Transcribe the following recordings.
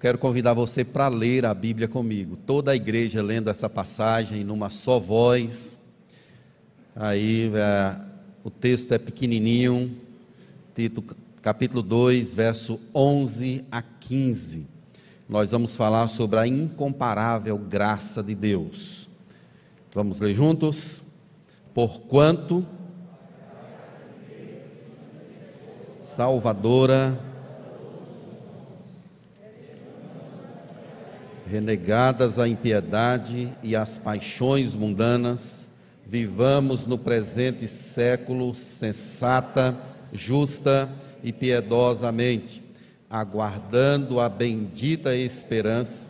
quero convidar você para ler a Bíblia comigo. Toda a igreja lendo essa passagem numa só voz. Aí é, o texto é pequenininho, Tito, capítulo 2, verso 11 a 15. Nós vamos falar sobre a incomparável graça de Deus. Vamos ler juntos? Porquanto salvadora renegadas a impiedade e as paixões mundanas, vivamos no presente século sensata, justa e piedosamente, aguardando a bendita esperança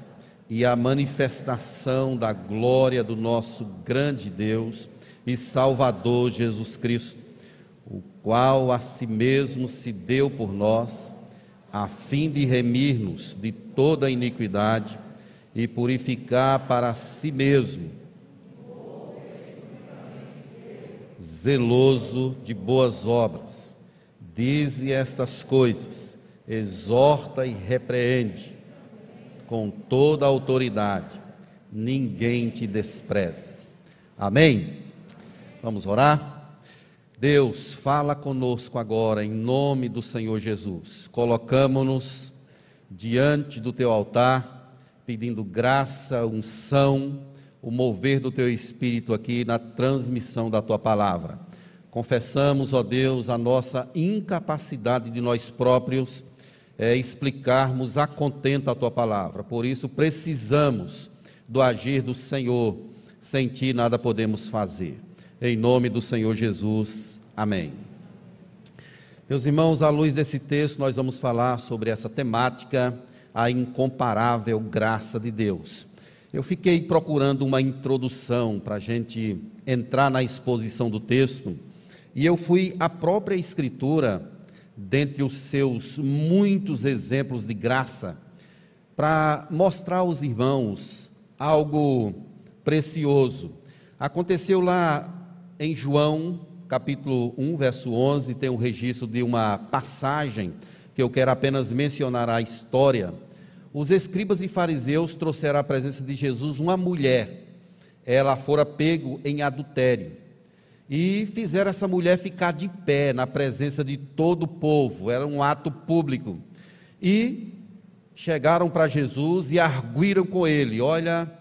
e a manifestação da glória do nosso grande Deus e Salvador Jesus Cristo, o qual a si mesmo se deu por nós, a fim de remir-nos de toda iniquidade e purificar para si mesmo, zeloso de boas obras. Dize estas coisas, exorta e repreende com toda a autoridade. Ninguém te despreze. Amém? Vamos orar? Deus, fala conosco agora em nome do Senhor Jesus. Colocamos-nos diante do teu altar pedindo graça, unção, o mover do teu espírito aqui na transmissão da tua palavra. Confessamos, ó Deus, a nossa incapacidade de nós próprios é, explicarmos a contento a tua palavra. Por isso precisamos do agir do Senhor. Sem ti nada podemos fazer. Em nome do Senhor Jesus. Amém. Meus irmãos, à luz desse texto, nós vamos falar sobre essa temática a incomparável graça de Deus. Eu fiquei procurando uma introdução para a gente entrar na exposição do texto, e eu fui à própria Escritura, dentre os seus muitos exemplos de graça, para mostrar aos irmãos algo precioso. Aconteceu lá em João, capítulo 1, verso 11, tem um registro de uma passagem que eu quero apenas mencionar a história. Os escribas e fariseus trouxeram à presença de Jesus uma mulher. Ela fora pego em adultério. E fizeram essa mulher ficar de pé na presença de todo o povo. Era um ato público. E chegaram para Jesus e arguíram com ele: Olha,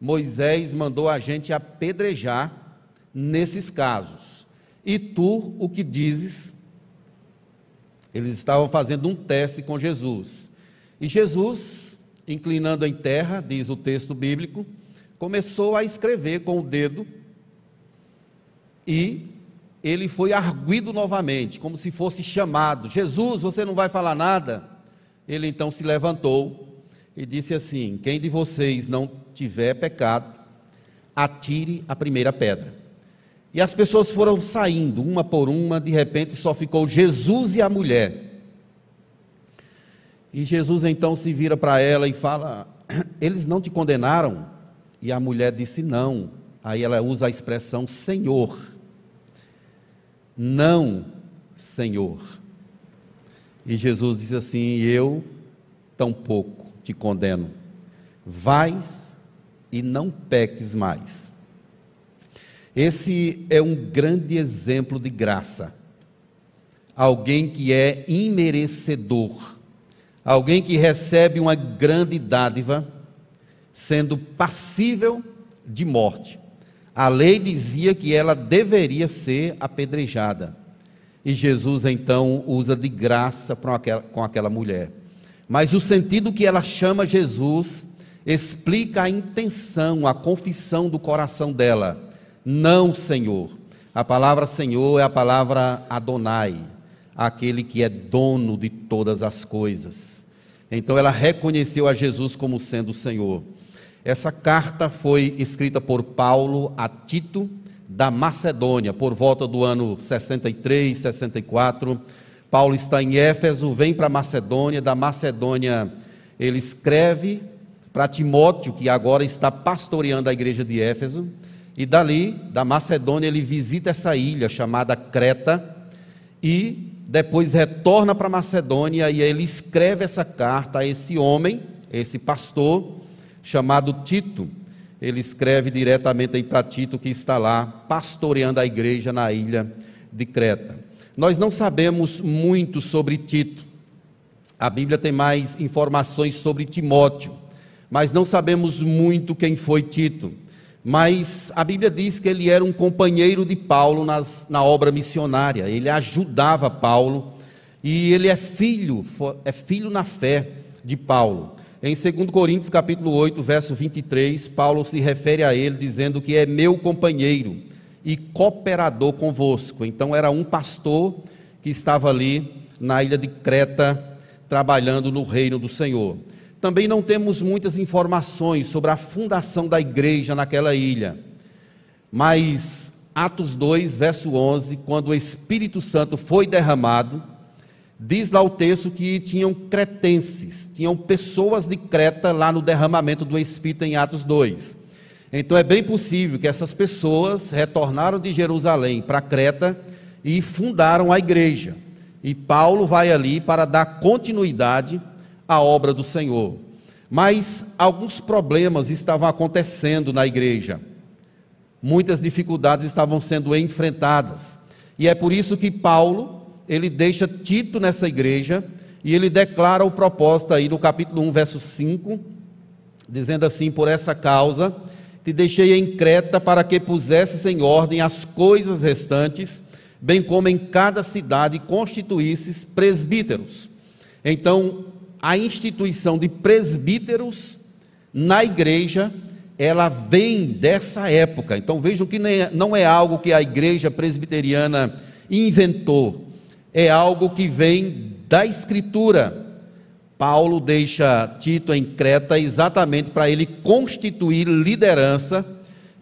Moisés mandou a gente apedrejar nesses casos. E tu o que dizes? Eles estavam fazendo um teste com Jesus. E Jesus, inclinando em terra, diz o texto bíblico, começou a escrever com o dedo e ele foi arguido novamente, como se fosse chamado: Jesus, você não vai falar nada? Ele então se levantou e disse assim: Quem de vocês não tiver pecado, atire a primeira pedra. E as pessoas foram saindo, uma por uma, de repente só ficou Jesus e a mulher. E Jesus então se vira para ela e fala: Eles não te condenaram? E a mulher disse: Não. Aí ela usa a expressão Senhor. Não, Senhor. E Jesus diz assim: Eu tampouco te condeno. Vais e não peques mais. Esse é um grande exemplo de graça. Alguém que é imerecedor, alguém que recebe uma grande dádiva, sendo passível de morte. A lei dizia que ela deveria ser apedrejada. E Jesus então usa de graça com aquela mulher. Mas o sentido que ela chama Jesus explica a intenção, a confissão do coração dela. Não, Senhor. A palavra Senhor é a palavra Adonai, aquele que é dono de todas as coisas. Então ela reconheceu a Jesus como sendo o Senhor. Essa carta foi escrita por Paulo a Tito da Macedônia, por volta do ano 63, 64. Paulo está em Éfeso, vem para Macedônia, da Macedônia ele escreve para Timóteo, que agora está pastoreando a igreja de Éfeso. E dali, da Macedônia, ele visita essa ilha chamada Creta e depois retorna para Macedônia e ele escreve essa carta a esse homem, esse pastor chamado Tito. Ele escreve diretamente aí para Tito que está lá pastoreando a igreja na ilha de Creta. Nós não sabemos muito sobre Tito. A Bíblia tem mais informações sobre Timóteo, mas não sabemos muito quem foi Tito. Mas a Bíblia diz que ele era um companheiro de Paulo nas, na obra missionária, ele ajudava Paulo e ele é filho, é filho na fé de Paulo. Em 2 Coríntios capítulo 8, verso 23, Paulo se refere a ele dizendo que é meu companheiro e cooperador convosco. Então era um pastor que estava ali na ilha de Creta trabalhando no reino do Senhor. Também não temos muitas informações sobre a fundação da igreja naquela ilha. Mas Atos 2, verso 11, quando o Espírito Santo foi derramado, Diz lá o texto que tinham cretenses, tinham pessoas de Creta lá no derramamento do Espírito em Atos 2. Então é bem possível que essas pessoas retornaram de Jerusalém para Creta e fundaram a igreja. E Paulo vai ali para dar continuidade à obra do Senhor. Mas alguns problemas estavam acontecendo na igreja. Muitas dificuldades estavam sendo enfrentadas. E é por isso que Paulo ele deixa Tito nessa igreja e ele declara o propósito aí no capítulo 1, verso 5, dizendo assim: Por essa causa te deixei em Creta para que pusesses em ordem as coisas restantes, bem como em cada cidade constituísses presbíteros. Então, a instituição de presbíteros na igreja, ela vem dessa época. Então vejam que não é algo que a igreja presbiteriana inventou, é algo que vem da Escritura. Paulo deixa Tito em Creta exatamente para ele constituir liderança,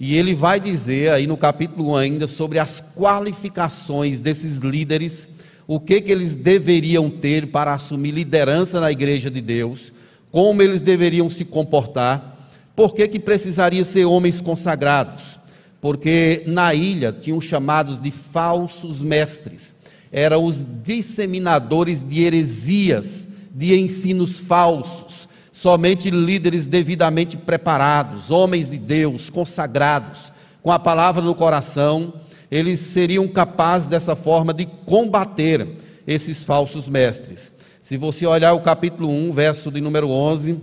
e ele vai dizer aí no capítulo 1 ainda sobre as qualificações desses líderes, o que, que eles deveriam ter para assumir liderança na igreja de Deus, como eles deveriam se comportar, por que, que precisaria ser homens consagrados? Porque na ilha tinham chamados de falsos mestres eram os disseminadores de heresias, de ensinos falsos. Somente líderes devidamente preparados, homens de Deus, consagrados, com a palavra no coração, eles seriam capazes dessa forma de combater esses falsos mestres. Se você olhar o capítulo 1, verso de número 11,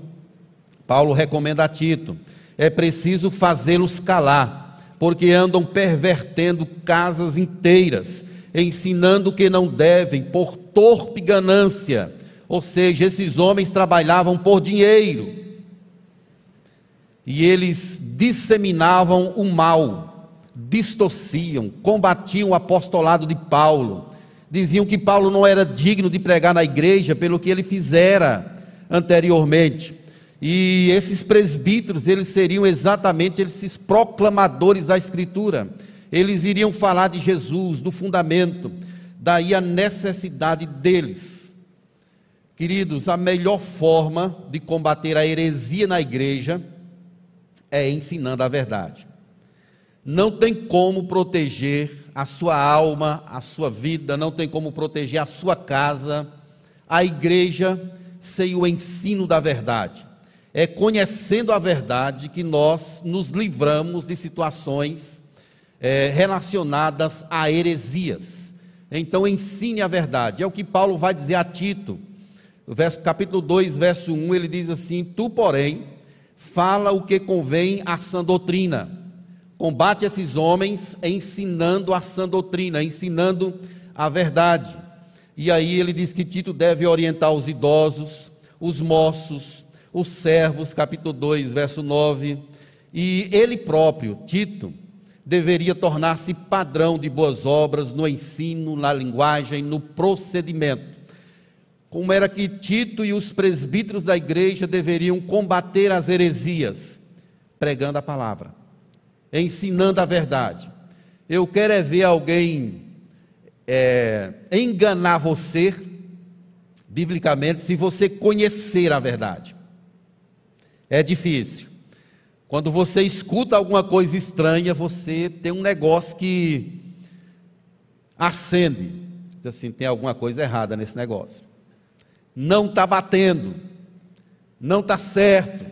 Paulo recomenda a Tito: é preciso fazê-los calar, porque andam pervertendo casas inteiras ensinando que não devem por torpe ganância. Ou seja, esses homens trabalhavam por dinheiro. E eles disseminavam o mal, distorciam, combatiam o apostolado de Paulo. Diziam que Paulo não era digno de pregar na igreja pelo que ele fizera anteriormente. E esses presbíteros, eles seriam exatamente esses proclamadores da Escritura eles iriam falar de Jesus, do fundamento, daí a necessidade deles. Queridos, a melhor forma de combater a heresia na igreja é ensinando a verdade. Não tem como proteger a sua alma, a sua vida, não tem como proteger a sua casa, a igreja, sem o ensino da verdade. É conhecendo a verdade que nós nos livramos de situações é, relacionadas a heresias. Então ensine a verdade. É o que Paulo vai dizer a Tito. Verso, capítulo 2, verso 1, ele diz assim: Tu, porém, fala o que convém à sã doutrina. Combate esses homens ensinando a sã doutrina, ensinando a verdade. E aí ele diz que Tito deve orientar os idosos, os moços, os servos, capítulo 2, verso 9. E ele próprio, Tito, deveria tornar-se padrão de boas obras no ensino, na linguagem, no procedimento. Como era que Tito e os presbíteros da igreja deveriam combater as heresias, pregando a palavra, ensinando a verdade. Eu quero é ver alguém é, enganar você, biblicamente, se você conhecer a verdade. É difícil. Quando você escuta alguma coisa estranha, você tem um negócio que acende. Diz assim, tem alguma coisa errada nesse negócio. Não está batendo. Não está certo.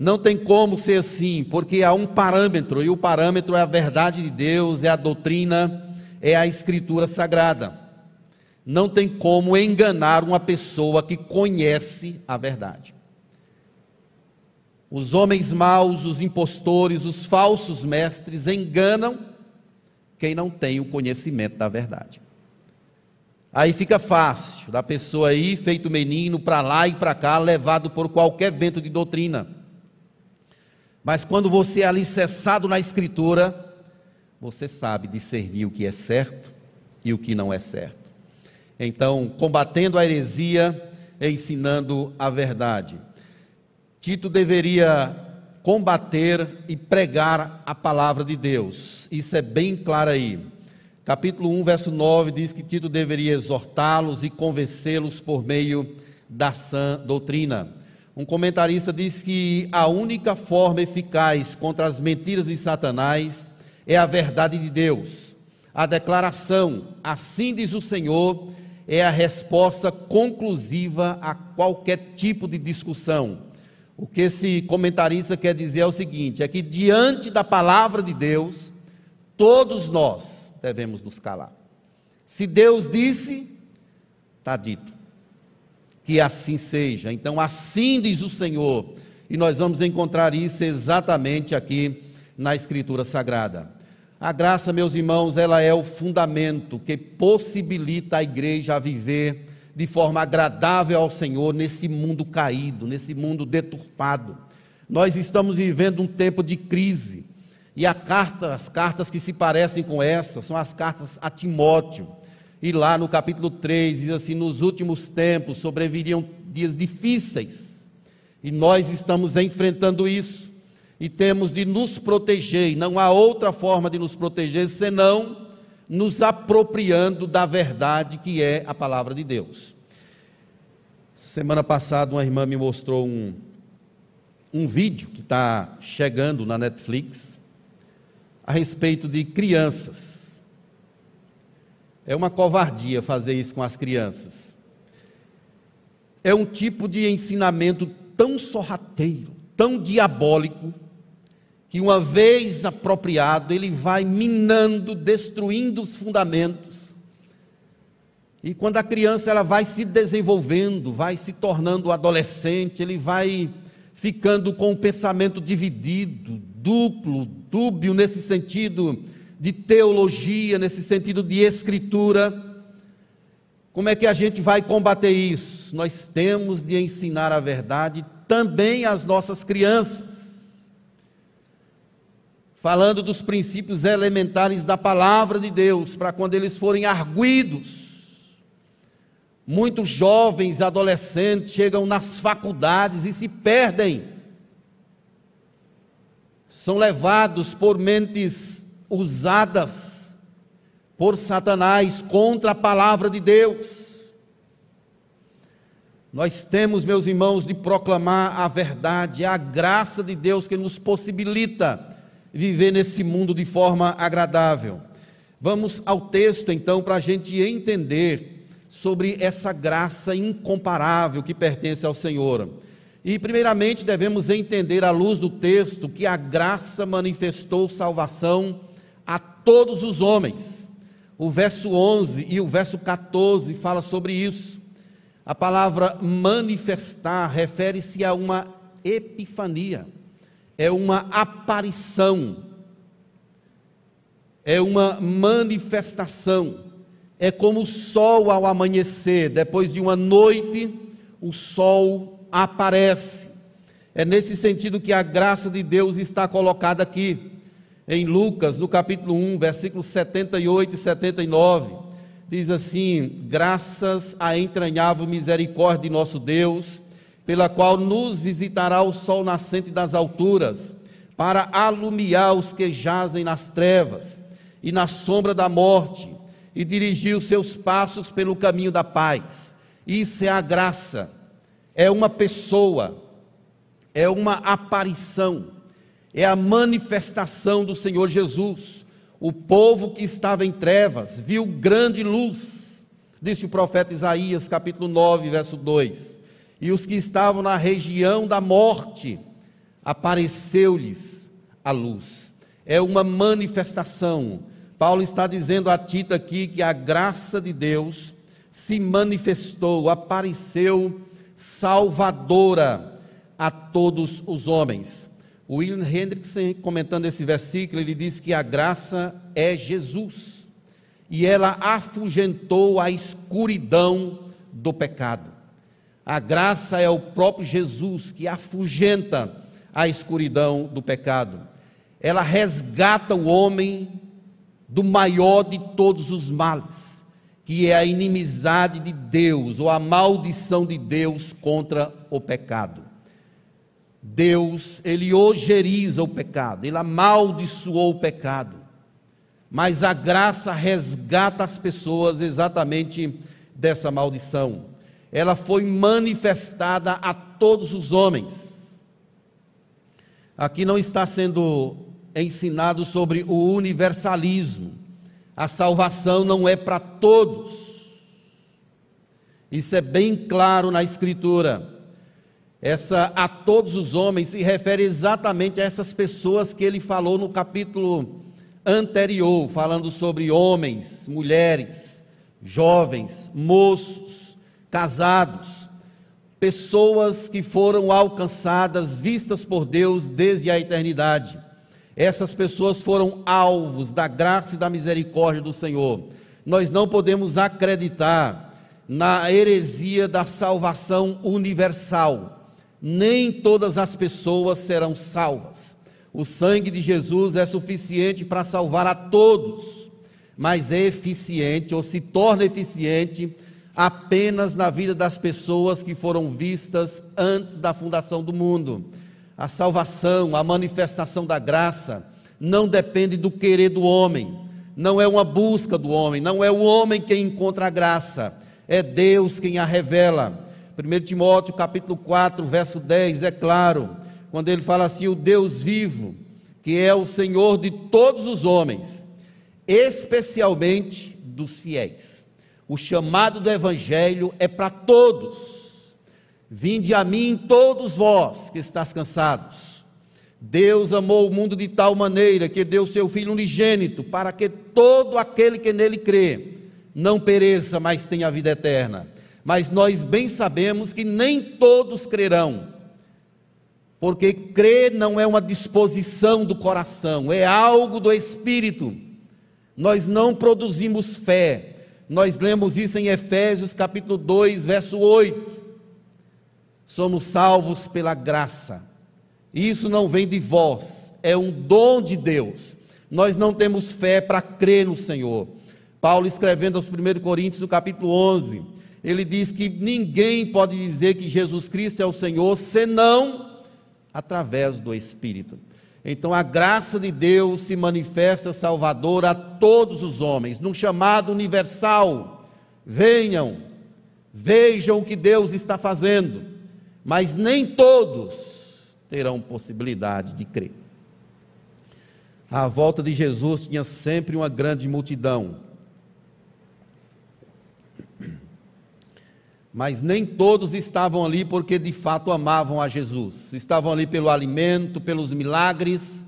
Não tem como ser assim, porque há um parâmetro, e o parâmetro é a verdade de Deus, é a doutrina, é a escritura sagrada. Não tem como enganar uma pessoa que conhece a verdade. Os homens maus, os impostores, os falsos mestres enganam quem não tem o conhecimento da verdade. Aí fica fácil da pessoa ir, feito menino, para lá e para cá, levado por qualquer vento de doutrina. Mas quando você é alicerçado na Escritura, você sabe discernir o que é certo e o que não é certo. Então, combatendo a heresia, ensinando a verdade. Tito deveria combater e pregar a palavra de Deus. Isso é bem claro aí. Capítulo 1, verso 9 diz que Tito deveria exortá-los e convencê-los por meio da sã doutrina. Um comentarista diz que a única forma eficaz contra as mentiras de Satanás é a verdade de Deus. A declaração, assim diz o Senhor, é a resposta conclusiva a qualquer tipo de discussão. O que esse comentarista quer dizer é o seguinte: é que diante da palavra de Deus, todos nós, devemos nos calar. Se Deus disse, está dito. Que assim seja. Então, assim diz o Senhor. E nós vamos encontrar isso exatamente aqui na Escritura Sagrada. A graça, meus irmãos, ela é o fundamento que possibilita a igreja a viver de forma agradável ao Senhor nesse mundo caído, nesse mundo deturpado. Nós estamos vivendo um tempo de crise. E a carta, as cartas que se parecem com essa são as cartas a Timóteo. E lá no capítulo 3 diz assim: Nos últimos tempos sobreviriam dias difíceis, e nós estamos enfrentando isso, e temos de nos proteger, e não há outra forma de nos proteger senão nos apropriando da verdade que é a palavra de Deus. Semana passada, uma irmã me mostrou um, um vídeo que está chegando na Netflix a respeito de crianças. É uma covardia fazer isso com as crianças. É um tipo de ensinamento tão sorrateiro, tão diabólico, que uma vez apropriado, ele vai minando, destruindo os fundamentos. E quando a criança ela vai se desenvolvendo, vai se tornando adolescente, ele vai ficando com o pensamento dividido, duplo, dúbio nesse sentido de teologia, nesse sentido de escritura. Como é que a gente vai combater isso? Nós temos de ensinar a verdade também às nossas crianças. Falando dos princípios elementares da palavra de Deus, para quando eles forem arguídos. Muitos jovens, adolescentes chegam nas faculdades e se perdem são levados por mentes usadas por Satanás contra a palavra de Deus. Nós temos, meus irmãos, de proclamar a verdade, a graça de Deus que nos possibilita viver nesse mundo de forma agradável. Vamos ao texto então para a gente entender sobre essa graça incomparável que pertence ao Senhor. E, primeiramente, devemos entender, à luz do texto, que a graça manifestou salvação todos os homens. O verso 11 e o verso 14 fala sobre isso. A palavra manifestar refere-se a uma epifania, é uma aparição, é uma manifestação. É como o sol ao amanhecer, depois de uma noite, o sol aparece. É nesse sentido que a graça de Deus está colocada aqui. Em Lucas, no capítulo 1, versículos 78 e 79, diz assim: Graças à entranhável misericórdia de nosso Deus, pela qual nos visitará o sol nascente das alturas, para alumiar os que jazem nas trevas e na sombra da morte, e dirigir os seus passos pelo caminho da paz. Isso é a graça. É uma pessoa, é uma aparição, é a manifestação do Senhor Jesus. O povo que estava em trevas viu grande luz, disse o profeta Isaías, capítulo 9, verso 2. e os que estavam na região da morte, apareceu-lhes a luz. É uma manifestação. Paulo está dizendo a Tito aqui que a graça de Deus se manifestou, apareceu salvadora a todos os homens. William Hendrickson, comentando esse versículo, ele diz que a graça é Jesus e ela afugentou a escuridão do pecado. A graça é o próprio Jesus que afugenta a escuridão do pecado. Ela resgata o homem do maior de todos os males, que é a inimizade de Deus ou a maldição de Deus contra o pecado. Deus, ele ojeriza o pecado, ele amaldiçoou o pecado. Mas a graça resgata as pessoas exatamente dessa maldição. Ela foi manifestada a todos os homens. Aqui não está sendo ensinado sobre o universalismo. A salvação não é para todos. Isso é bem claro na Escritura. Essa a todos os homens se refere exatamente a essas pessoas que ele falou no capítulo anterior, falando sobre homens, mulheres, jovens, moços, casados, pessoas que foram alcançadas, vistas por Deus desde a eternidade. Essas pessoas foram alvos da graça e da misericórdia do Senhor. Nós não podemos acreditar na heresia da salvação universal nem todas as pessoas serão salvas. O sangue de Jesus é suficiente para salvar a todos, mas é eficiente ou se torna eficiente apenas na vida das pessoas que foram vistas antes da fundação do mundo. A salvação, a manifestação da graça, não depende do querer do homem, não é uma busca do homem, não é o homem quem encontra a graça, é Deus quem a revela. 1 Timóteo capítulo 4, verso 10, é claro, quando ele fala assim: o Deus vivo, que é o Senhor de todos os homens, especialmente dos fiéis. O chamado do Evangelho é para todos. Vinde a mim todos vós que estáis cansados. Deus amou o mundo de tal maneira que deu seu Filho unigênito, para que todo aquele que nele crê não pereça, mas tenha vida eterna mas nós bem sabemos que nem todos crerão, porque crer não é uma disposição do coração, é algo do espírito. Nós não produzimos fé. Nós lemos isso em Efésios capítulo 2, verso 8. Somos salvos pela graça. Isso não vem de vós, é um dom de Deus. Nós não temos fé para crer no Senhor. Paulo escrevendo aos 1 Coríntios, no capítulo 11, ele diz que ninguém pode dizer que Jesus Cristo é o Senhor senão através do Espírito. Então a graça de Deus se manifesta salvadora a todos os homens, num chamado universal. Venham, vejam o que Deus está fazendo, mas nem todos terão possibilidade de crer. À volta de Jesus tinha sempre uma grande multidão Mas nem todos estavam ali porque de fato amavam a Jesus. Estavam ali pelo alimento, pelos milagres,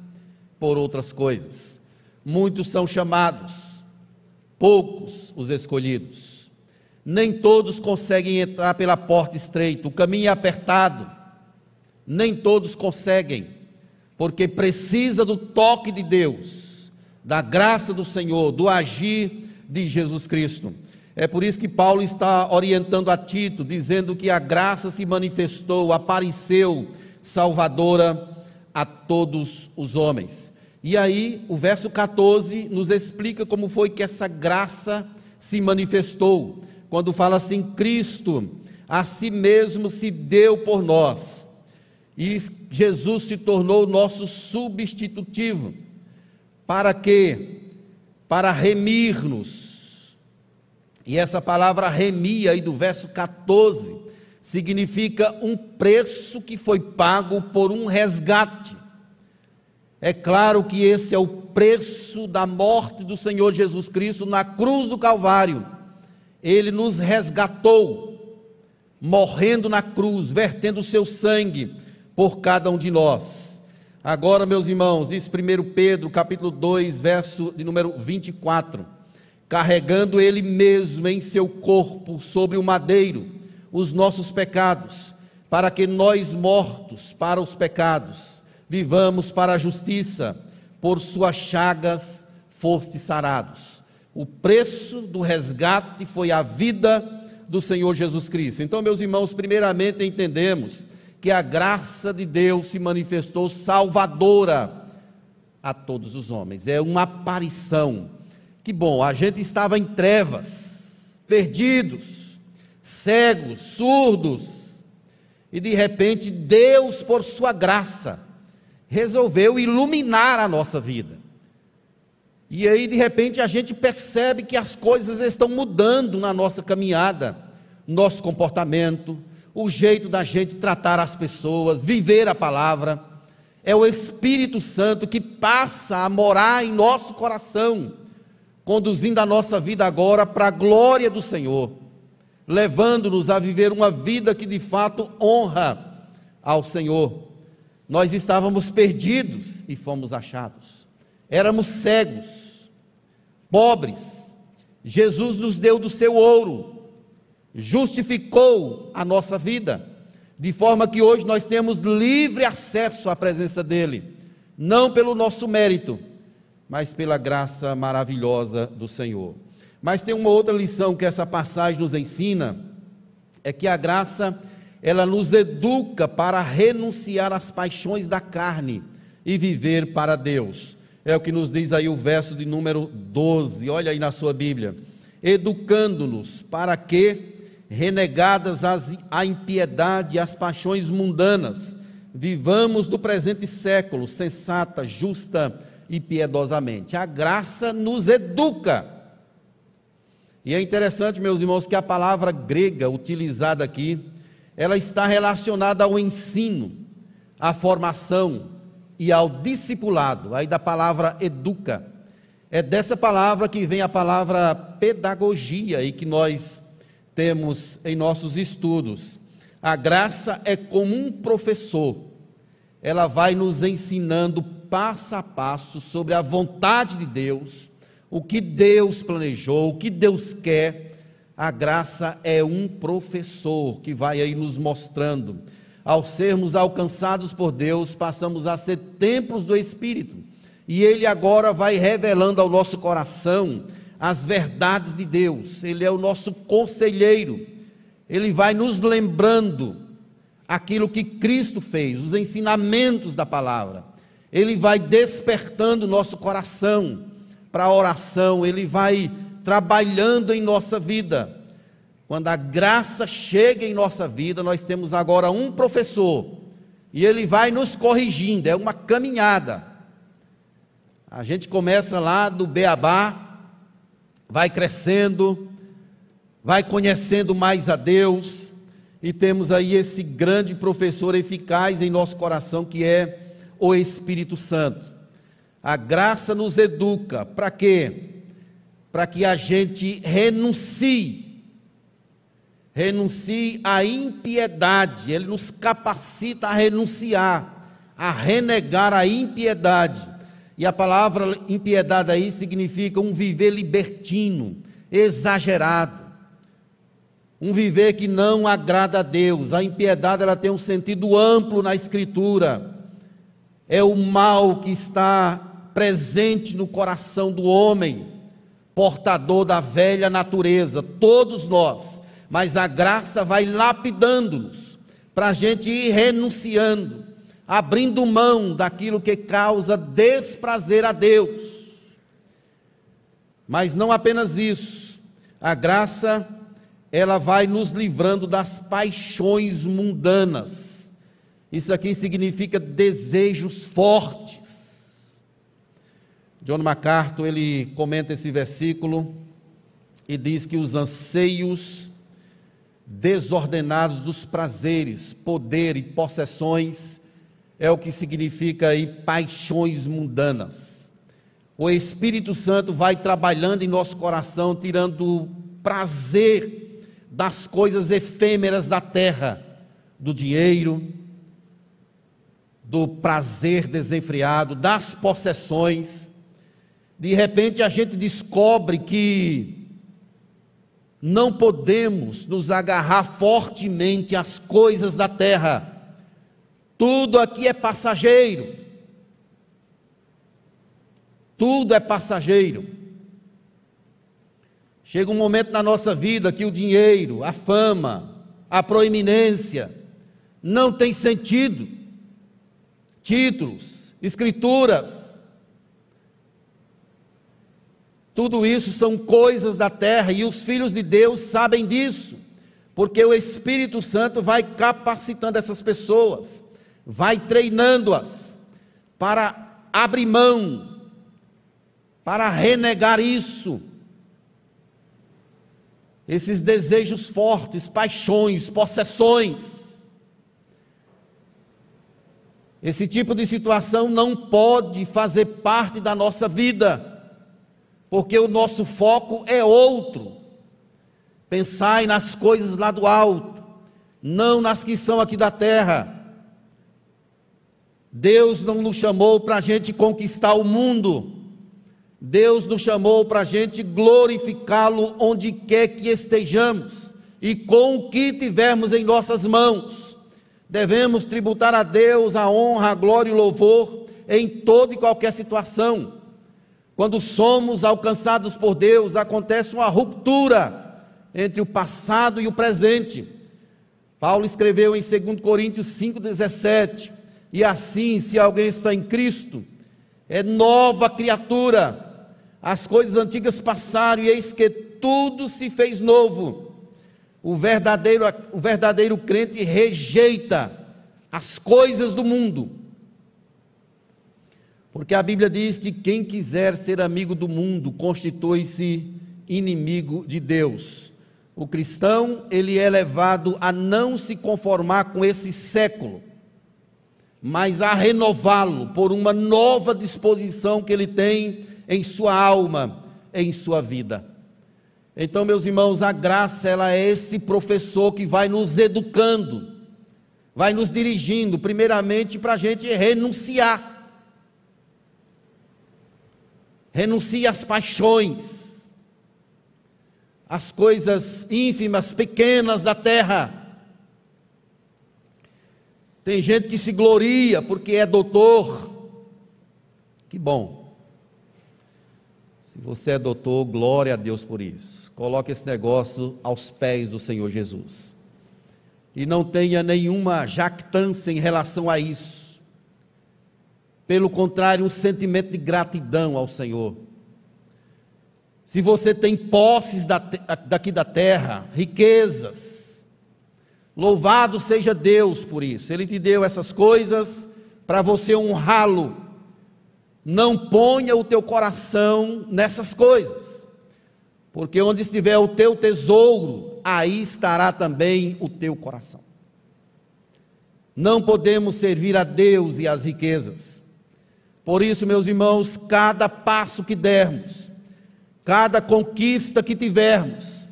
por outras coisas. Muitos são chamados, poucos os escolhidos. Nem todos conseguem entrar pela porta estreita, o caminho é apertado. Nem todos conseguem, porque precisa do toque de Deus, da graça do Senhor, do agir de Jesus Cristo. É por isso que Paulo está orientando a Tito, dizendo que a graça se manifestou, apareceu salvadora a todos os homens. E aí, o verso 14 nos explica como foi que essa graça se manifestou. Quando fala assim: Cristo a si mesmo se deu por nós, e Jesus se tornou nosso substitutivo. Para quê? Para remir-nos e essa palavra remia aí do verso 14 significa um preço que foi pago por um resgate. É claro que esse é o preço da morte do Senhor Jesus Cristo na cruz do Calvário. Ele nos resgatou. morrendo na cruz, vertendo o seu sangue por cada um de nós. Agora, meus irmãos, diz 1 Pedro, capítulo 2, verso de número 24, carregando ele mesmo em seu corpo sobre o madeiro os nossos pecados, para que nós mortos para os pecados, vivamos para a justiça, por suas chagas foste sarados. O preço do resgate foi a vida do Senhor Jesus Cristo. Então, meus irmãos, primeiramente entendemos que a graça de Deus se manifestou salvadora a todos os homens. É uma aparição. Que bom, a gente estava em trevas, perdidos, cegos, surdos, e de repente Deus, por sua graça, resolveu iluminar a nossa vida. E aí, de repente, a gente percebe que as coisas estão mudando na nossa caminhada, nosso comportamento, o jeito da gente tratar as pessoas, viver a palavra. É o Espírito Santo que passa a morar em nosso coração, conduzindo a nossa vida agora para a glória do Senhor, levando-nos a viver uma vida que de fato honra ao Senhor. Nós estávamos perdidos e fomos achados, éramos cegos, pobres. Jesus nos deu do seu ouro, justificou a nossa vida, de forma que hoje nós temos livre acesso à presença dEle, não pelo nosso mérito, mas pela graça maravilhosa do Senhor. Mas tem uma outra lição que essa passagem nos ensina, é que a graça, ela nos educa para renunciar às paixões da carne e viver para Deus. É o que nos diz aí o verso de número 12, olha aí na sua Bíblia. Educando-nos para que, renegadas as, a impiedade e as paixões mundanas, vivamos do presente século sensata, justa e piedosamente. A graça nos educa. E é interessante, meus irmãos, que a palavra grega utilizada aqui, ela está relacionada ao ensino, à formação e ao discipulado. Aí da palavra educa. É dessa palavra que vem a palavra pedagogia e que nós temos em nossos estudos. A graça é como um professor, ela vai nos ensinando passo a passo sobre a vontade de Deus, o que Deus planejou, o que Deus quer. A graça é um professor que vai aí nos mostrando. Ao sermos alcançados por Deus, passamos a ser templos do Espírito. E Ele agora vai revelando ao nosso coração as verdades de Deus, Ele é o nosso conselheiro, Ele vai nos lembrando aquilo que Cristo fez, os ensinamentos da palavra, Ele vai despertando nosso coração para a oração, Ele vai trabalhando em nossa vida. Quando a graça chega em nossa vida, nós temos agora um professor, e ele vai nos corrigindo, é uma caminhada. A gente começa lá do beabá, vai crescendo, vai conhecendo mais a Deus, e temos aí esse grande professor eficaz em nosso coração que é o Espírito Santo. A graça nos educa, para quê? Para que a gente renuncie, renuncie à impiedade, ele nos capacita a renunciar, a renegar a impiedade e a palavra impiedade aí significa um viver libertino, exagerado. Um viver que não agrada a Deus. A impiedade ela tem um sentido amplo na escritura. É o mal que está presente no coração do homem, portador da velha natureza, todos nós. Mas a graça vai lapidando-nos para a gente ir renunciando abrindo mão daquilo que causa desprazer a Deus. Mas não apenas isso, a graça, ela vai nos livrando das paixões mundanas. Isso aqui significa desejos fortes. John MacArthur, ele comenta esse versículo e diz que os anseios desordenados dos prazeres, poder e possessões é o que significa aí paixões mundanas. O Espírito Santo vai trabalhando em nosso coração, tirando prazer das coisas efêmeras da terra, do dinheiro, do prazer desenfreado, das possessões. De repente a gente descobre que não podemos nos agarrar fortemente às coisas da terra. Tudo aqui é passageiro. Tudo é passageiro. Chega um momento na nossa vida que o dinheiro, a fama, a proeminência não tem sentido. Títulos, escrituras, tudo isso são coisas da terra e os filhos de Deus sabem disso, porque o Espírito Santo vai capacitando essas pessoas, vai treinando-as para abrir mão para renegar isso. Esses desejos fortes, paixões, possessões. Esse tipo de situação não pode fazer parte da nossa vida, porque o nosso foco é outro. Pensai nas coisas lá do alto, não nas que são aqui da terra. Deus não nos chamou para a gente conquistar o mundo. Deus nos chamou para a gente glorificá-lo onde quer que estejamos e com o que tivermos em nossas mãos. Devemos tributar a Deus a honra, a glória e o louvor em toda e qualquer situação. Quando somos alcançados por Deus, acontece uma ruptura entre o passado e o presente. Paulo escreveu em 2 Coríntios 5,17: E assim, se alguém está em Cristo, é nova criatura as coisas antigas passaram e eis que tudo se fez novo. O verdadeiro, o verdadeiro crente rejeita as coisas do mundo. Porque a Bíblia diz que quem quiser ser amigo do mundo constitui-se inimigo de Deus. O cristão, ele é levado a não se conformar com esse século, mas a renová-lo por uma nova disposição que ele tem em sua alma, em sua vida. Então, meus irmãos, a graça ela é esse professor que vai nos educando, vai nos dirigindo, primeiramente para a gente renunciar. Renuncie às paixões, às coisas ínfimas, pequenas da terra. Tem gente que se gloria porque é doutor. Que bom. Se você é doutor, glória a Deus por isso. Coloque esse negócio aos pés do Senhor Jesus. E não tenha nenhuma jactância em relação a isso. Pelo contrário, um sentimento de gratidão ao Senhor. Se você tem posses daqui da terra, riquezas, louvado seja Deus por isso. Ele te deu essas coisas para você honrá-lo não ponha o teu coração nessas coisas, porque onde estiver o teu tesouro, aí estará também o teu coração. Não podemos servir a Deus e às riquezas. Por isso, meus irmãos, cada passo que dermos, cada conquista que tivermos,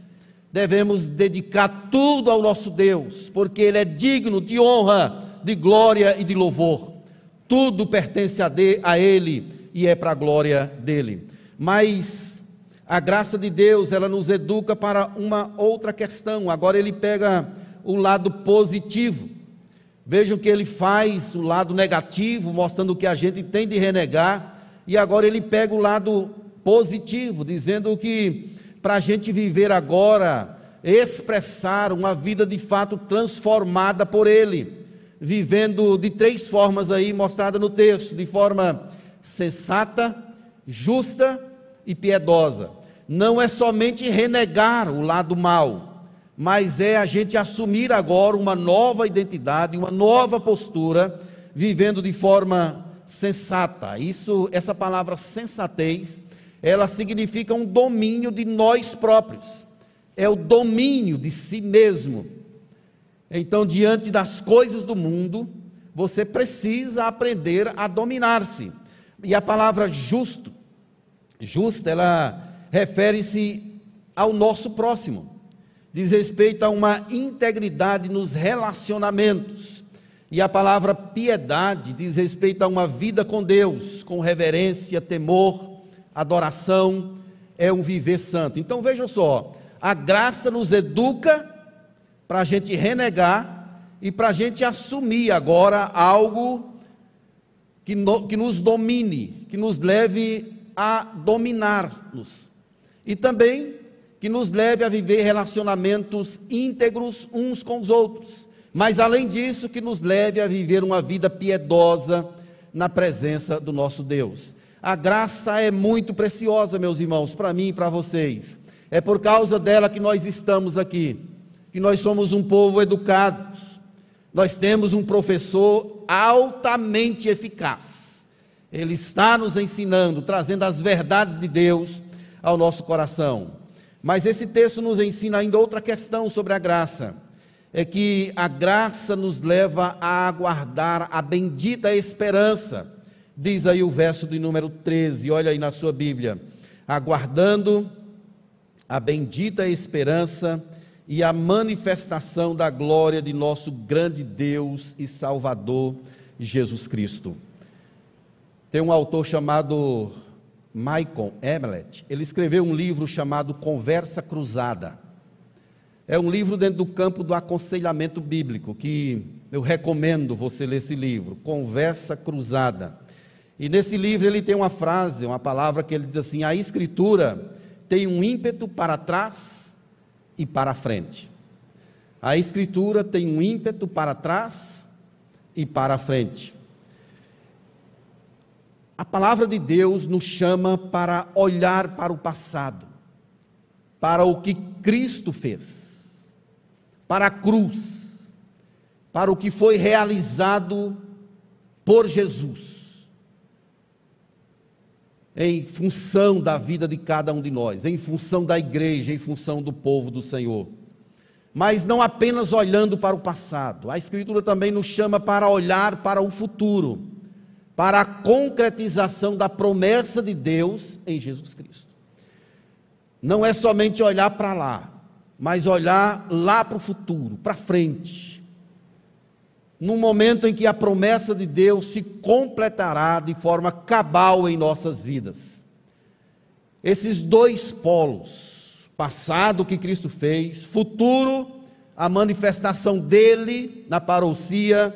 devemos dedicar tudo ao nosso Deus, porque Ele é digno de honra, de glória e de louvor tudo pertence a, a Ele e é para a glória dele. Mas a graça de Deus, ela nos educa para uma outra questão. Agora ele pega o lado positivo. Vejam que ele faz o lado negativo, mostrando o que a gente tem de renegar, e agora ele pega o lado positivo, dizendo que para a gente viver agora, expressar uma vida de fato transformada por ele vivendo de três formas aí mostrada no texto, de forma sensata, justa e piedosa. Não é somente renegar o lado mal, mas é a gente assumir agora uma nova identidade, uma nova postura, vivendo de forma sensata. Isso, essa palavra sensatez, ela significa um domínio de nós próprios. É o domínio de si mesmo então, diante das coisas do mundo, você precisa aprender a dominar-se. E a palavra justo, justa, ela refere-se ao nosso próximo. diz respeito a uma integridade nos relacionamentos. E a palavra piedade diz respeito a uma vida com Deus, com reverência, temor, adoração, é um viver santo. Então vejam só, a graça nos educa para a gente renegar e para a gente assumir agora algo que, no, que nos domine, que nos leve a dominar-nos. E também que nos leve a viver relacionamentos íntegros uns com os outros. Mas além disso, que nos leve a viver uma vida piedosa na presença do nosso Deus. A graça é muito preciosa, meus irmãos, para mim e para vocês. É por causa dela que nós estamos aqui, que nós somos um povo educado. Nós temos um professor altamente eficaz. Ele está nos ensinando, trazendo as verdades de Deus ao nosso coração. Mas esse texto nos ensina ainda outra questão sobre a graça. É que a graça nos leva a aguardar a bendita esperança. Diz aí o verso de número 13, olha aí na sua Bíblia. Aguardando a bendita esperança e a manifestação da glória de nosso grande Deus e Salvador Jesus Cristo. Tem um autor chamado Michael Emelet, ele escreveu um livro chamado Conversa Cruzada. É um livro dentro do campo do aconselhamento bíblico, que eu recomendo você ler esse livro, Conversa Cruzada. E nesse livro ele tem uma frase, uma palavra que ele diz assim: a escritura tem um ímpeto para trás e para frente. A escritura tem um ímpeto para trás e para frente. A palavra de Deus nos chama para olhar para o passado, para o que Cristo fez, para a cruz, para o que foi realizado por Jesus, em função da vida de cada um de nós, em função da igreja, em função do povo do Senhor. Mas não apenas olhando para o passado, a Escritura também nos chama para olhar para o futuro para a concretização da promessa de Deus em Jesus Cristo. Não é somente olhar para lá, mas olhar lá para o futuro, para frente. No momento em que a promessa de Deus se completará de forma cabal em nossas vidas. Esses dois polos, passado que Cristo fez, futuro, a manifestação dele na parousia,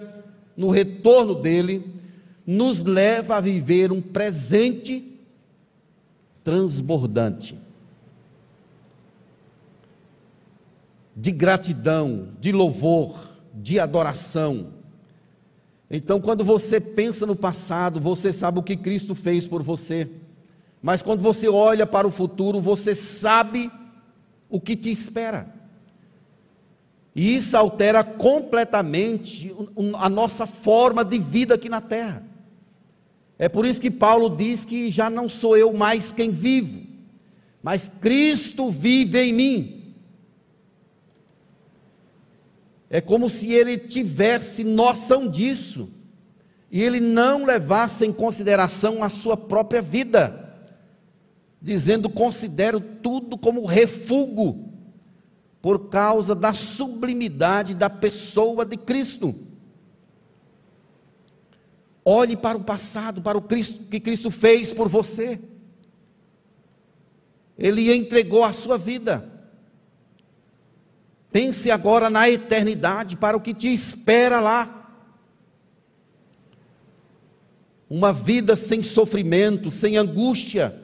no retorno dele, nos leva a viver um presente transbordante de gratidão, de louvor, de adoração. Então, quando você pensa no passado, você sabe o que Cristo fez por você. Mas quando você olha para o futuro, você sabe o que te espera. E isso altera completamente a nossa forma de vida aqui na terra. É por isso que Paulo diz que já não sou eu mais quem vivo, mas Cristo vive em mim. É como se ele tivesse noção disso e ele não levasse em consideração a sua própria vida, dizendo: considero tudo como refúgio por causa da sublimidade da pessoa de Cristo. Olhe para o passado, para o Cristo, que Cristo fez por você. Ele entregou a sua vida. Pense agora na eternidade, para o que te espera lá. Uma vida sem sofrimento, sem angústia,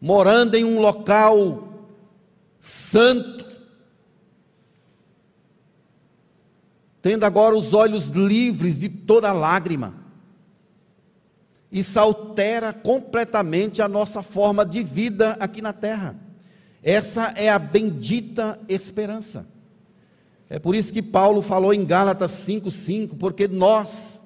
morando em um local santo, tendo agora os olhos livres de toda lágrima. Isso altera completamente a nossa forma de vida aqui na terra. Essa é a bendita esperança. É por isso que Paulo falou em Gálatas 5:5, porque nós,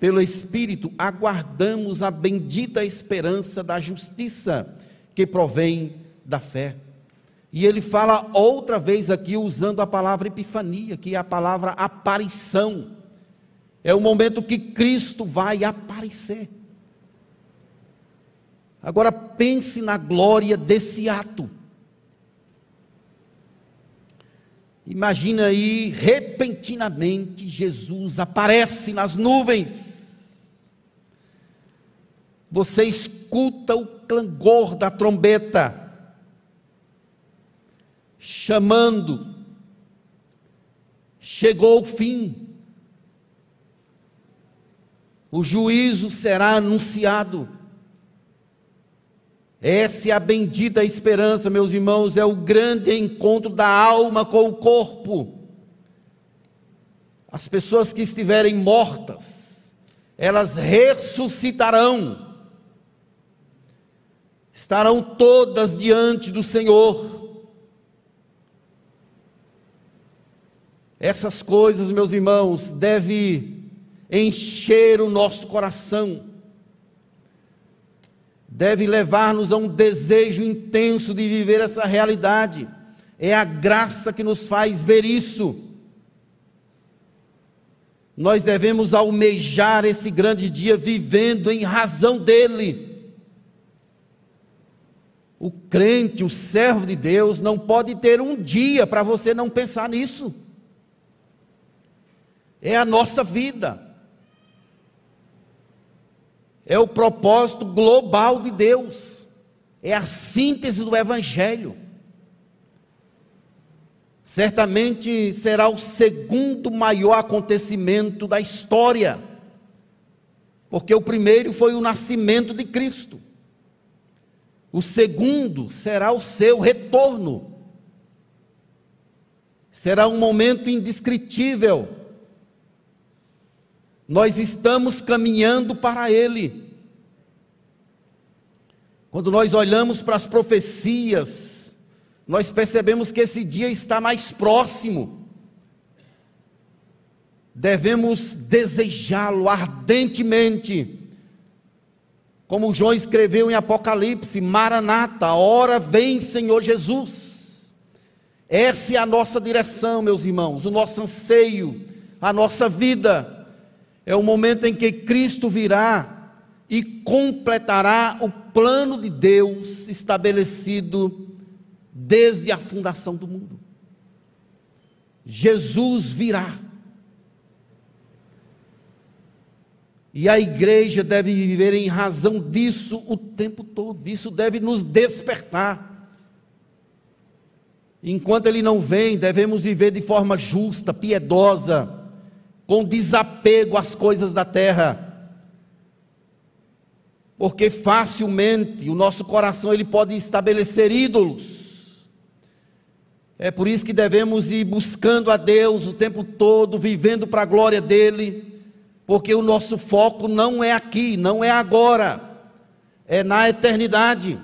pelo Espírito, aguardamos a bendita esperança da justiça que provém da fé. E ele fala outra vez aqui usando a palavra epifania, que é a palavra aparição. É o momento que Cristo vai aparecer. Agora pense na glória desse ato. Imagina aí, repentinamente, Jesus aparece nas nuvens. Você escuta o clangor da trombeta, chamando, chegou o fim, o juízo será anunciado. Essa é a bendita esperança, meus irmãos, é o grande encontro da alma com o corpo. As pessoas que estiverem mortas, elas ressuscitarão, estarão todas diante do Senhor. Essas coisas, meus irmãos, devem encher o nosso coração deve levar-nos a um desejo intenso de viver essa realidade. É a graça que nos faz ver isso. Nós devemos almejar esse grande dia vivendo em razão dele. O crente, o servo de Deus, não pode ter um dia para você não pensar nisso. É a nossa vida é o propósito global de Deus, é a síntese do Evangelho. Certamente será o segundo maior acontecimento da história, porque o primeiro foi o nascimento de Cristo, o segundo será o seu retorno. Será um momento indescritível nós estamos caminhando para Ele. Quando nós olhamos para as profecias, nós percebemos que esse dia está mais próximo. Devemos desejá-lo ardentemente. Como João escreveu em Apocalipse: Maranata, hora vem, Senhor Jesus. Essa é a nossa direção, meus irmãos, o nosso anseio, a nossa vida é o momento em que Cristo virá e completará o plano de Deus estabelecido desde a fundação do mundo. Jesus virá. E a igreja deve viver em razão disso o tempo todo. Isso deve nos despertar. Enquanto ele não vem, devemos viver de forma justa, piedosa, com desapego às coisas da terra. Porque facilmente o nosso coração ele pode estabelecer ídolos. É por isso que devemos ir buscando a Deus o tempo todo, vivendo para a glória dele, porque o nosso foco não é aqui, não é agora, é na eternidade.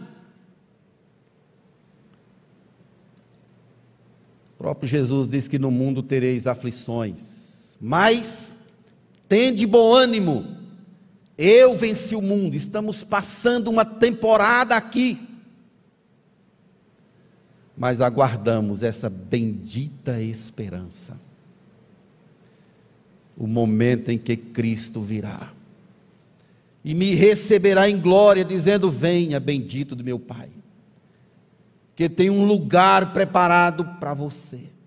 O próprio Jesus diz que no mundo tereis aflições. Mas tende bom ânimo. Eu venci o mundo. Estamos passando uma temporada aqui. Mas aguardamos essa bendita esperança. O momento em que Cristo virá e me receberá em glória, dizendo: Venha, bendito do meu Pai, que tem um lugar preparado para você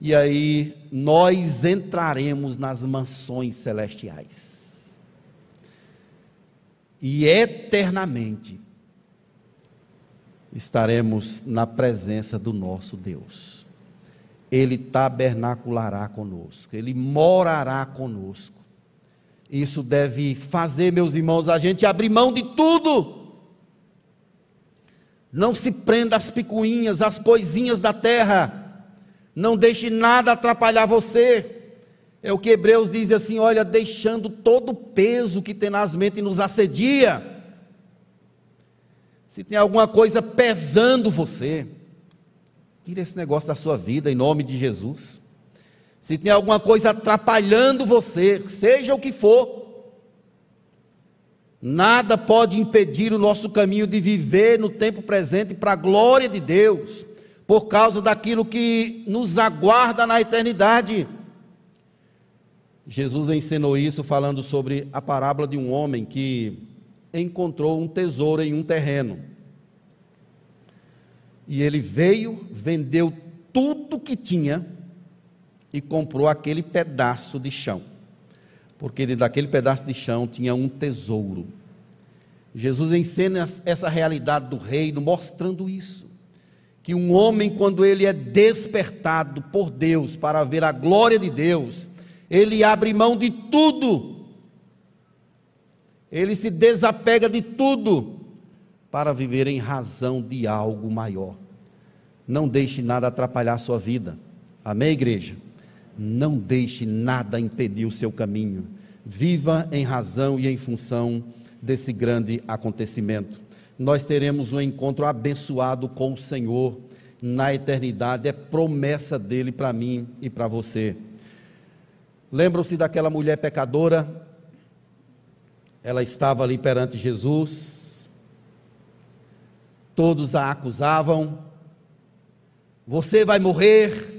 e aí nós entraremos nas mansões celestiais. E eternamente estaremos na presença do nosso Deus. Ele tabernaculará conosco, ele morará conosco. Isso deve fazer, meus irmãos, a gente abrir mão de tudo. Não se prenda às picuinhas, às coisinhas da terra não deixe nada atrapalhar você. É o que Hebreus diz assim: olha, deixando todo o peso que tenazmente nos assedia. Se tem alguma coisa pesando você, tira esse negócio da sua vida em nome de Jesus. Se tem alguma coisa atrapalhando você, seja o que for, nada pode impedir o nosso caminho de viver no tempo presente para a glória de Deus por causa daquilo que nos aguarda na eternidade. Jesus ensinou isso falando sobre a parábola de um homem que encontrou um tesouro em um terreno. E ele veio, vendeu tudo que tinha e comprou aquele pedaço de chão. Porque daquele pedaço de chão tinha um tesouro. Jesus ensina essa realidade do reino, mostrando isso. Que um homem, quando ele é despertado por Deus para ver a glória de Deus, ele abre mão de tudo, ele se desapega de tudo para viver em razão de algo maior. Não deixe nada atrapalhar a sua vida. Amém, igreja? Não deixe nada impedir o seu caminho. Viva em razão e em função desse grande acontecimento. Nós teremos um encontro abençoado com o Senhor na eternidade, é promessa dele para mim e para você. Lembram-se daquela mulher pecadora? Ela estava ali perante Jesus, todos a acusavam, você vai morrer.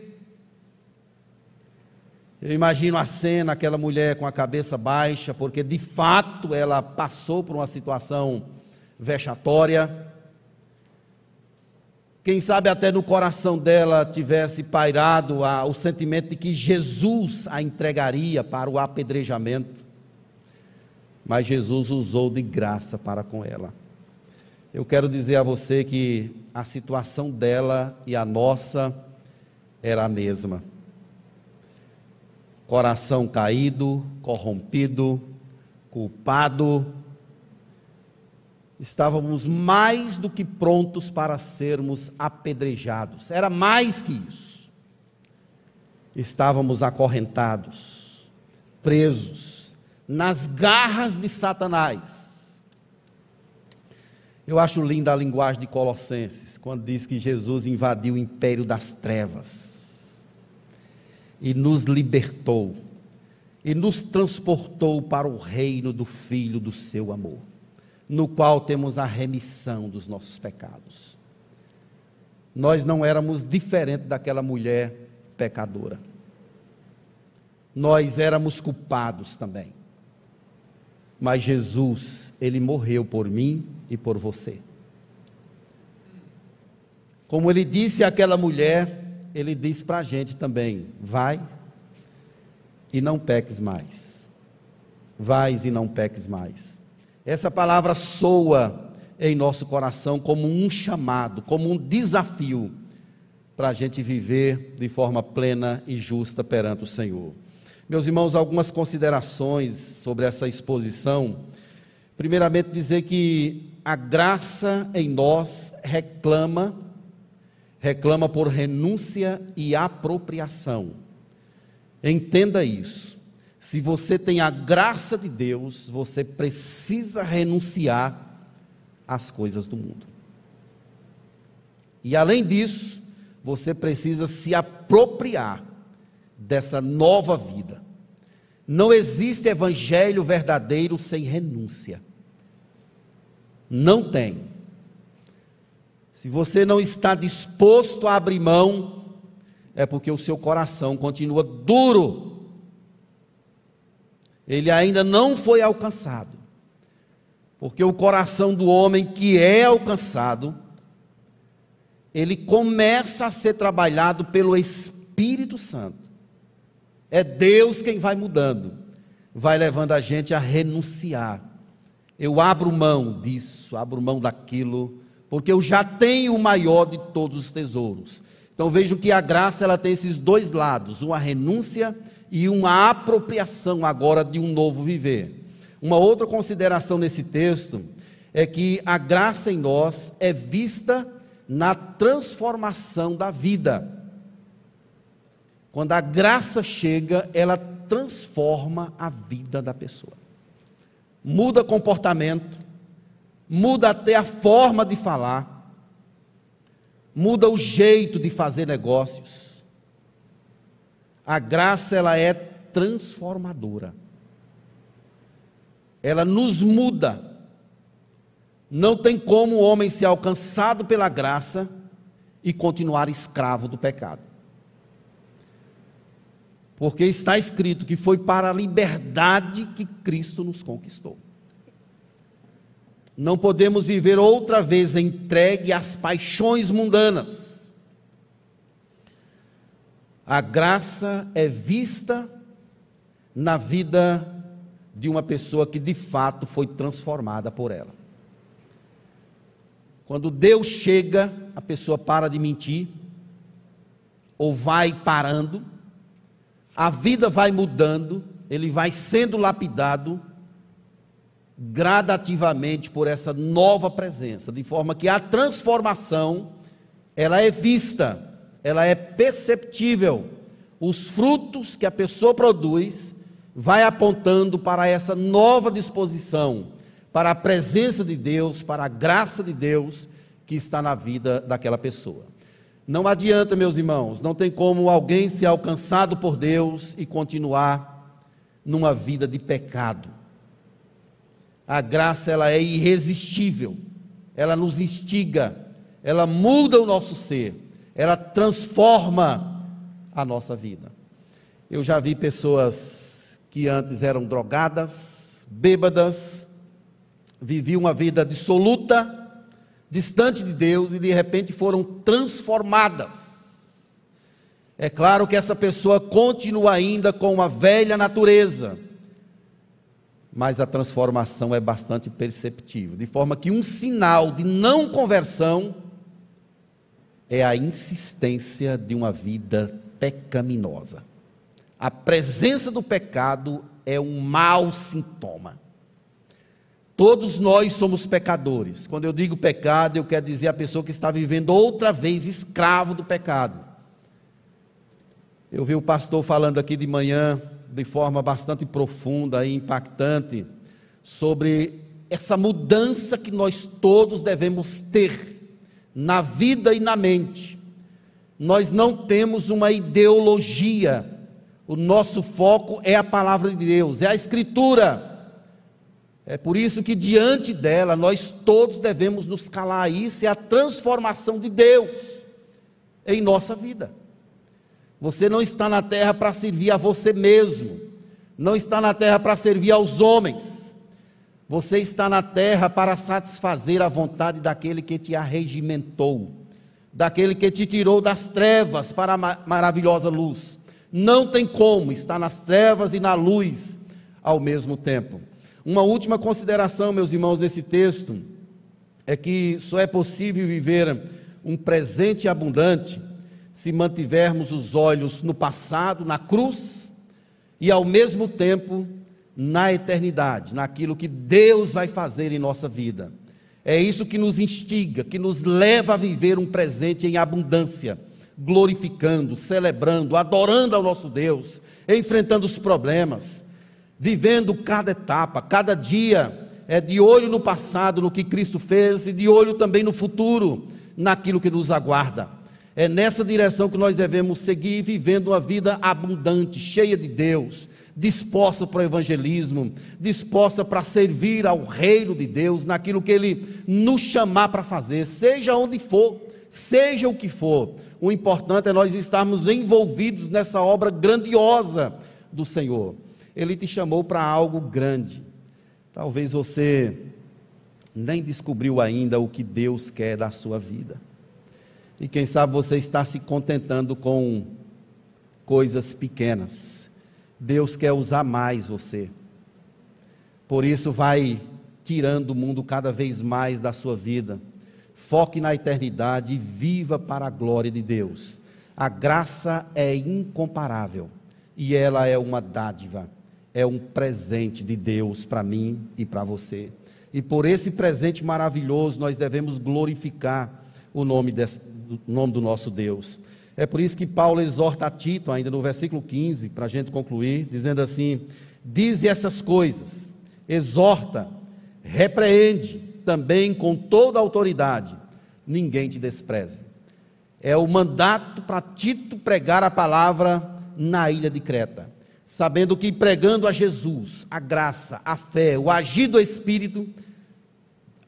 Eu imagino a cena, aquela mulher com a cabeça baixa, porque de fato ela passou por uma situação vexatória. Quem sabe até no coração dela tivesse pairado a, o sentimento de que Jesus a entregaria para o apedrejamento. Mas Jesus usou de graça para com ela. Eu quero dizer a você que a situação dela e a nossa era a mesma. Coração caído, corrompido, culpado. Estávamos mais do que prontos para sermos apedrejados. Era mais que isso. Estávamos acorrentados, presos, nas garras de Satanás eu acho linda a linguagem de Colossenses, quando diz que Jesus invadiu o império das trevas e nos libertou e nos transportou para o reino do Filho do seu amor, no qual temos a remissão dos nossos pecados. Nós não éramos diferentes daquela mulher pecadora. Nós éramos culpados também. Mas Jesus, ele morreu por mim e por você. Como ele disse àquela mulher, ele disse para a gente também: vai e não peques mais. Vais e não peques mais. Essa palavra soa em nosso coração como um chamado, como um desafio para a gente viver de forma plena e justa perante o Senhor. Meus irmãos, algumas considerações sobre essa exposição. Primeiramente, dizer que a graça em nós reclama, reclama por renúncia e apropriação. Entenda isso. Se você tem a graça de Deus, você precisa renunciar às coisas do mundo. E além disso, você precisa se apropriar dessa nova vida. Não existe evangelho verdadeiro sem renúncia. Não tem. Se você não está disposto a abrir mão, é porque o seu coração continua duro. Ele ainda não foi alcançado. Porque o coração do homem que é alcançado, ele começa a ser trabalhado pelo Espírito Santo. É Deus quem vai mudando, vai levando a gente a renunciar eu abro mão disso, abro mão daquilo, porque eu já tenho o maior de todos os tesouros. Então vejo que a graça ela tem esses dois lados, uma renúncia e uma apropriação agora de um novo viver. Uma outra consideração nesse texto é que a graça em nós é vista na transformação da vida. Quando a graça chega, ela transforma a vida da pessoa muda comportamento, muda até a forma de falar, muda o jeito de fazer negócios. A graça ela é transformadora. Ela nos muda. Não tem como o homem ser alcançado pela graça e continuar escravo do pecado. Porque está escrito que foi para a liberdade que Cristo nos conquistou. Não podemos viver outra vez entregue às paixões mundanas. A graça é vista na vida de uma pessoa que de fato foi transformada por ela. Quando Deus chega, a pessoa para de mentir, ou vai parando, a vida vai mudando, ele vai sendo lapidado gradativamente por essa nova presença, de forma que a transformação ela é vista, ela é perceptível. Os frutos que a pessoa produz vai apontando para essa nova disposição, para a presença de Deus, para a graça de Deus que está na vida daquela pessoa. Não adianta, meus irmãos, não tem como alguém ser alcançado por Deus e continuar numa vida de pecado. A graça ela é irresistível. Ela nos instiga, ela muda o nosso ser, ela transforma a nossa vida. Eu já vi pessoas que antes eram drogadas, bêbadas, viviam uma vida dissoluta, distante de Deus e de repente foram transformadas. É claro que essa pessoa continua ainda com uma velha natureza, mas a transformação é bastante perceptível, de forma que um sinal de não conversão é a insistência de uma vida pecaminosa. A presença do pecado é um mau sintoma. Todos nós somos pecadores. Quando eu digo pecado, eu quero dizer a pessoa que está vivendo outra vez escravo do pecado. Eu vi o pastor falando aqui de manhã de forma bastante profunda e impactante sobre essa mudança que nós todos devemos ter na vida e na mente. Nós não temos uma ideologia, o nosso foco é a palavra de Deus, é a Escritura. É por isso que diante dela nós todos devemos nos calar. Isso é a transformação de Deus em nossa vida. Você não está na terra para servir a você mesmo, não está na terra para servir aos homens. Você está na terra para satisfazer a vontade daquele que te arregimentou, daquele que te tirou das trevas para a maravilhosa luz. Não tem como estar nas trevas e na luz ao mesmo tempo. Uma última consideração, meus irmãos, desse texto é que só é possível viver um presente abundante se mantivermos os olhos no passado, na cruz, e ao mesmo tempo na eternidade, naquilo que Deus vai fazer em nossa vida. É isso que nos instiga, que nos leva a viver um presente em abundância, glorificando, celebrando, adorando ao nosso Deus, enfrentando os problemas, vivendo cada etapa, cada dia, é de olho no passado, no que Cristo fez, e de olho também no futuro, naquilo que nos aguarda. É nessa direção que nós devemos seguir, vivendo uma vida abundante, cheia de Deus, disposta para o evangelismo, disposta para servir ao reino de Deus, naquilo que Ele nos chamar para fazer, seja onde for, seja o que for. O importante é nós estarmos envolvidos nessa obra grandiosa do Senhor. Ele te chamou para algo grande. Talvez você nem descobriu ainda o que Deus quer da sua vida. E quem sabe você está se contentando com coisas pequenas. Deus quer usar mais você. Por isso, vai tirando o mundo cada vez mais da sua vida. Foque na eternidade e viva para a glória de Deus. A graça é incomparável e ela é uma dádiva, é um presente de Deus para mim e para você. E por esse presente maravilhoso nós devemos glorificar o nome desse, do nome do nosso Deus. É por isso que Paulo exorta a Tito, ainda no versículo 15, para a gente concluir, dizendo assim: Diz essas coisas, exorta, repreende também com toda autoridade, ninguém te despreze. É o mandato para Tito pregar a palavra na ilha de Creta, sabendo que pregando a Jesus, a graça, a fé, o agir do Espírito,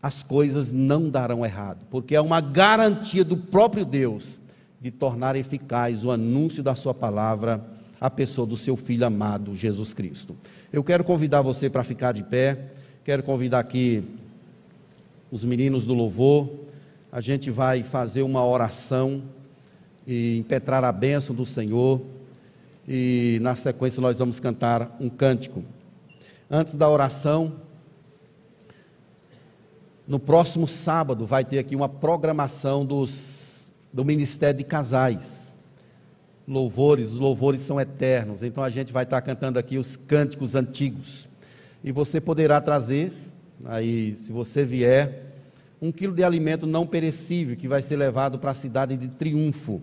as coisas não darão errado, porque é uma garantia do próprio Deus de tornar eficaz o anúncio da Sua palavra à pessoa do seu Filho amado, Jesus Cristo. Eu quero convidar você para ficar de pé, quero convidar aqui os meninos do louvor, a gente vai fazer uma oração e impetrar a bênção do Senhor. E na sequência nós vamos cantar um cântico. Antes da oração, no próximo sábado vai ter aqui uma programação dos, do Ministério de Casais. Louvores, os louvores são eternos, então a gente vai estar cantando aqui os cânticos antigos. E você poderá trazer, aí, se você vier, um quilo de alimento não perecível que vai ser levado para a cidade de Triunfo.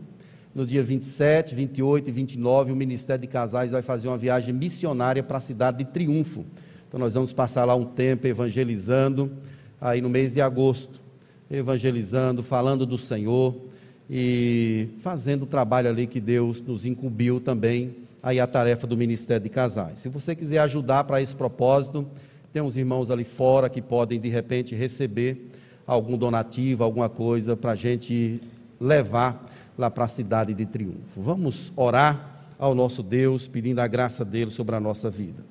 No dia 27, 28 e 29, o Ministério de Casais vai fazer uma viagem missionária para a cidade de Triunfo. Então nós vamos passar lá um tempo evangelizando aí no mês de agosto, evangelizando, falando do Senhor e fazendo o trabalho ali que Deus nos incumbiu também, aí a tarefa do Ministério de Casais. Se você quiser ajudar para esse propósito, tem uns irmãos ali fora que podem de repente receber algum donativo, alguma coisa para a gente levar lá para a cidade de triunfo. Vamos orar ao nosso Deus, pedindo a graça dele sobre a nossa vida.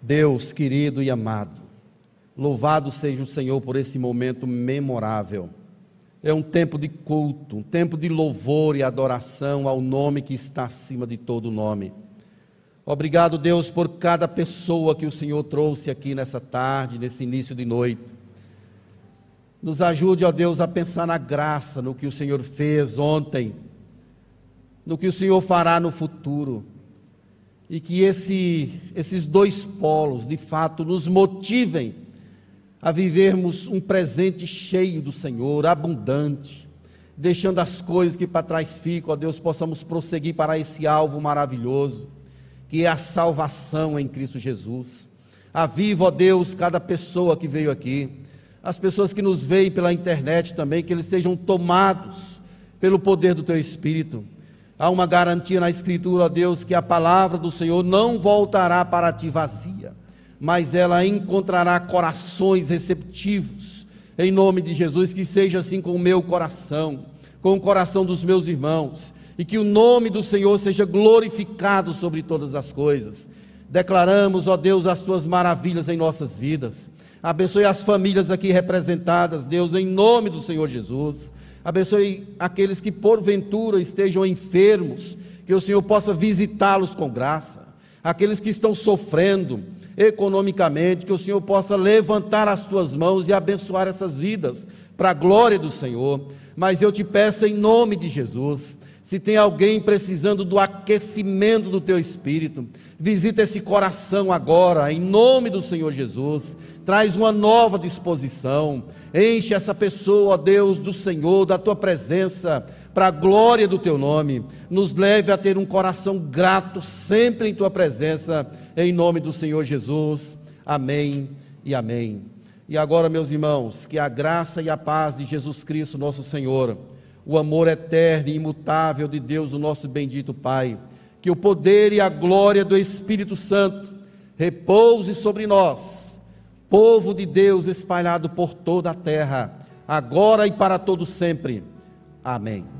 Deus querido e amado, Louvado seja o Senhor por esse momento memorável. É um tempo de culto, um tempo de louvor e adoração ao nome que está acima de todo nome. Obrigado, Deus, por cada pessoa que o Senhor trouxe aqui nessa tarde, nesse início de noite. Nos ajude, ó Deus, a pensar na graça, no que o Senhor fez ontem, no que o Senhor fará no futuro. E que esse, esses dois polos, de fato, nos motivem a vivermos um presente cheio do Senhor, abundante, deixando as coisas que para trás ficam, ó Deus, possamos prosseguir para esse alvo maravilhoso, que é a salvação em Cristo Jesus. Aviva, ó Deus, cada pessoa que veio aqui, as pessoas que nos veem pela internet também, que eles sejam tomados pelo poder do Teu Espírito. Há uma garantia na Escritura, ó Deus, que a palavra do Senhor não voltará para ti vazia mas ela encontrará corações receptivos. Em nome de Jesus, que seja assim com o meu coração, com o coração dos meus irmãos, e que o nome do Senhor seja glorificado sobre todas as coisas. Declaramos, ó Deus, as tuas maravilhas em nossas vidas. Abençoe as famílias aqui representadas, Deus, em nome do Senhor Jesus. Abençoe aqueles que porventura estejam enfermos, que o Senhor possa visitá-los com graça. Aqueles que estão sofrendo, economicamente, que o Senhor possa levantar as tuas mãos e abençoar essas vidas, para a glória do Senhor. Mas eu te peço em nome de Jesus, se tem alguém precisando do aquecimento do teu espírito, visita esse coração agora, em nome do Senhor Jesus. Traz uma nova disposição, enche essa pessoa, ó Deus, do Senhor, da tua presença, para a glória do teu nome, nos leve a ter um coração grato sempre em tua presença, em nome do Senhor Jesus. Amém e amém. E agora, meus irmãos, que a graça e a paz de Jesus Cristo, nosso Senhor, o amor eterno e imutável de Deus, o nosso bendito Pai, que o poder e a glória do Espírito Santo repouse sobre nós, povo de Deus espalhado por toda a terra, agora e para todo sempre. Amém.